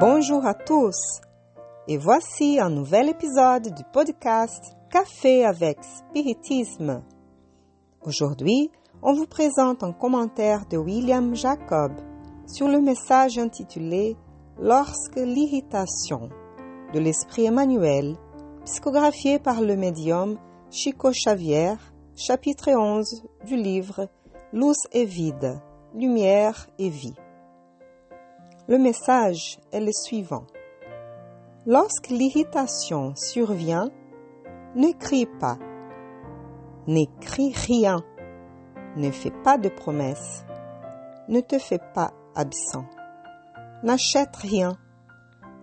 Bonjour à tous et voici un nouvel épisode du podcast Café avec Spiritisme. Aujourd'hui, on vous présente un commentaire de William Jacob sur le message intitulé Lorsque l'irritation de l'Esprit Emmanuel, psychographié par le médium Chico Xavier, chapitre 11 du livre Luz et vide, lumière et vie. Le message est le suivant. Lorsque l'irritation survient, ne crie pas, n'écris rien, ne fais pas de promesses, ne te fais pas absent, n'achète rien,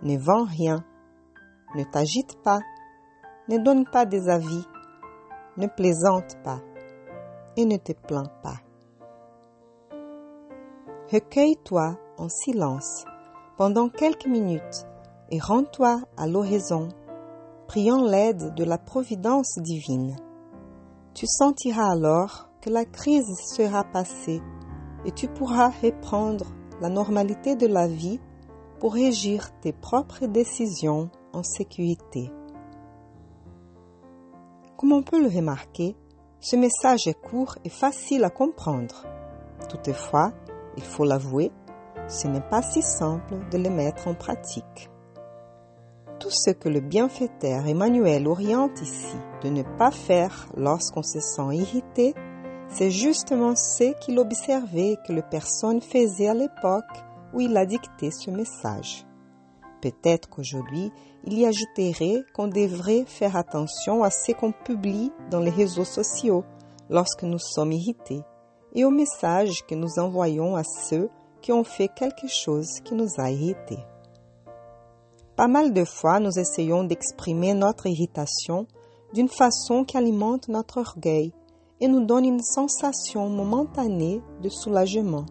ne vends rien, ne t'agite pas, ne donne pas des avis, ne plaisante pas. Et ne te plains pas. Recueille-toi en silence pendant quelques minutes et rends-toi à l'horizon, priant l'aide de la providence divine. Tu sentiras alors que la crise sera passée et tu pourras reprendre la normalité de la vie pour régir tes propres décisions en sécurité. Comme on peut le remarquer, ce message est court et facile à comprendre. Toutefois, il faut l'avouer, ce n'est pas si simple de le mettre en pratique. Tout ce que le bienfaiteur Emmanuel oriente ici de ne pas faire lorsqu'on se sent irrité, c'est justement ce qu'il observait que les personnes faisaient à l'époque où il a dicté ce message. Peut-être qu'aujourd'hui, il y ajouterait qu'on devrait faire attention à ce qu'on publie dans les réseaux sociaux lorsque nous sommes irrités et aux messages que nous envoyons à ceux qui ont fait quelque chose qui nous a irrités. Pas mal de fois, nous essayons d'exprimer notre irritation d'une façon qui alimente notre orgueil et nous donne une sensation momentanée de soulagement,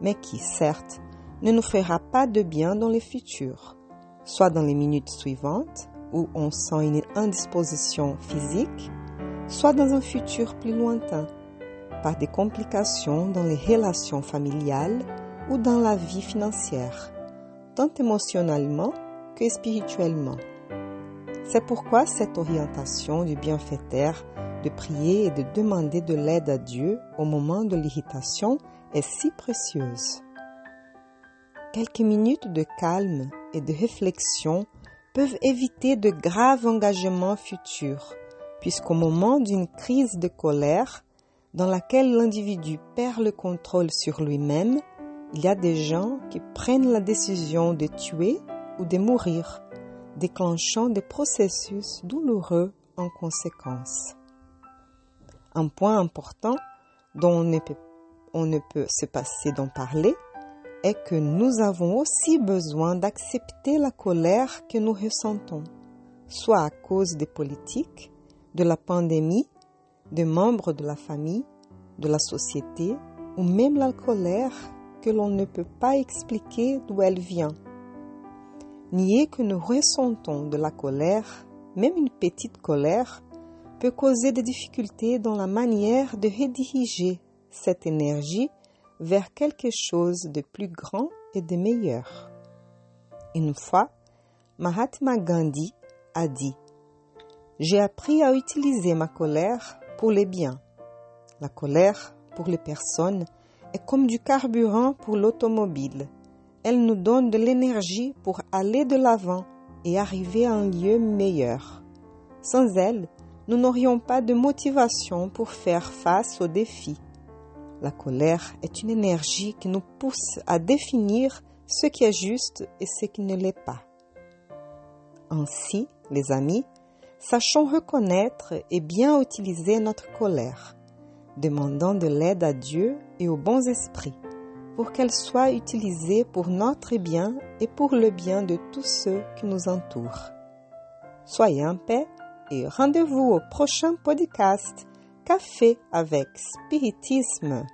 mais qui, certes, ne nous fera pas de bien dans le futur, soit dans les minutes suivantes où on sent une indisposition physique, soit dans un futur plus lointain, par des complications dans les relations familiales ou dans la vie financière, tant émotionnellement que spirituellement. C'est pourquoi cette orientation du bienfaiteur de prier et de demander de l'aide à Dieu au moment de l'irritation est si précieuse. Quelques minutes de calme et de réflexion peuvent éviter de graves engagements futurs, puisqu'au moment d'une crise de colère, dans laquelle l'individu perd le contrôle sur lui-même, il y a des gens qui prennent la décision de tuer ou de mourir, déclenchant des processus douloureux en conséquence. Un point important dont on ne peut, se passer d'en parler est que nous avons aussi besoin d'accepter la colère que nous ressentons, soit à cause des politiques, de la pandémie, des membres de la famille, de la société, ou même la colère que l'on ne peut pas expliquer d'où elle vient. Nier que nous ressentons de la colère, même une petite colère, peut causer des difficultés dans la manière de rediriger cette énergie vers quelque chose de plus grand et de meilleur. Une fois, Mahatma Gandhi a dit J'ai appris à utiliser ma colère pour les biens. La colère pour les personnes est comme du carburant pour l'automobile. Elle nous donne de l'énergie pour aller de l'avant et arriver à un lieu meilleur. Sans elle, nous n'aurions pas de motivation pour faire face aux défis. La colère est une énergie qui nous pousse à définir ce qui est juste et ce qui ne l'est pas. Ainsi, les amis, sachons reconnaître et bien utiliser notre colère, demandant de l'aide à Dieu et aux bons esprits pour qu'elle soit utilisée pour notre bien et pour le bien de tous ceux qui nous entourent. Soyez en paix et rendez-vous au prochain podcast Café avec Spiritisme.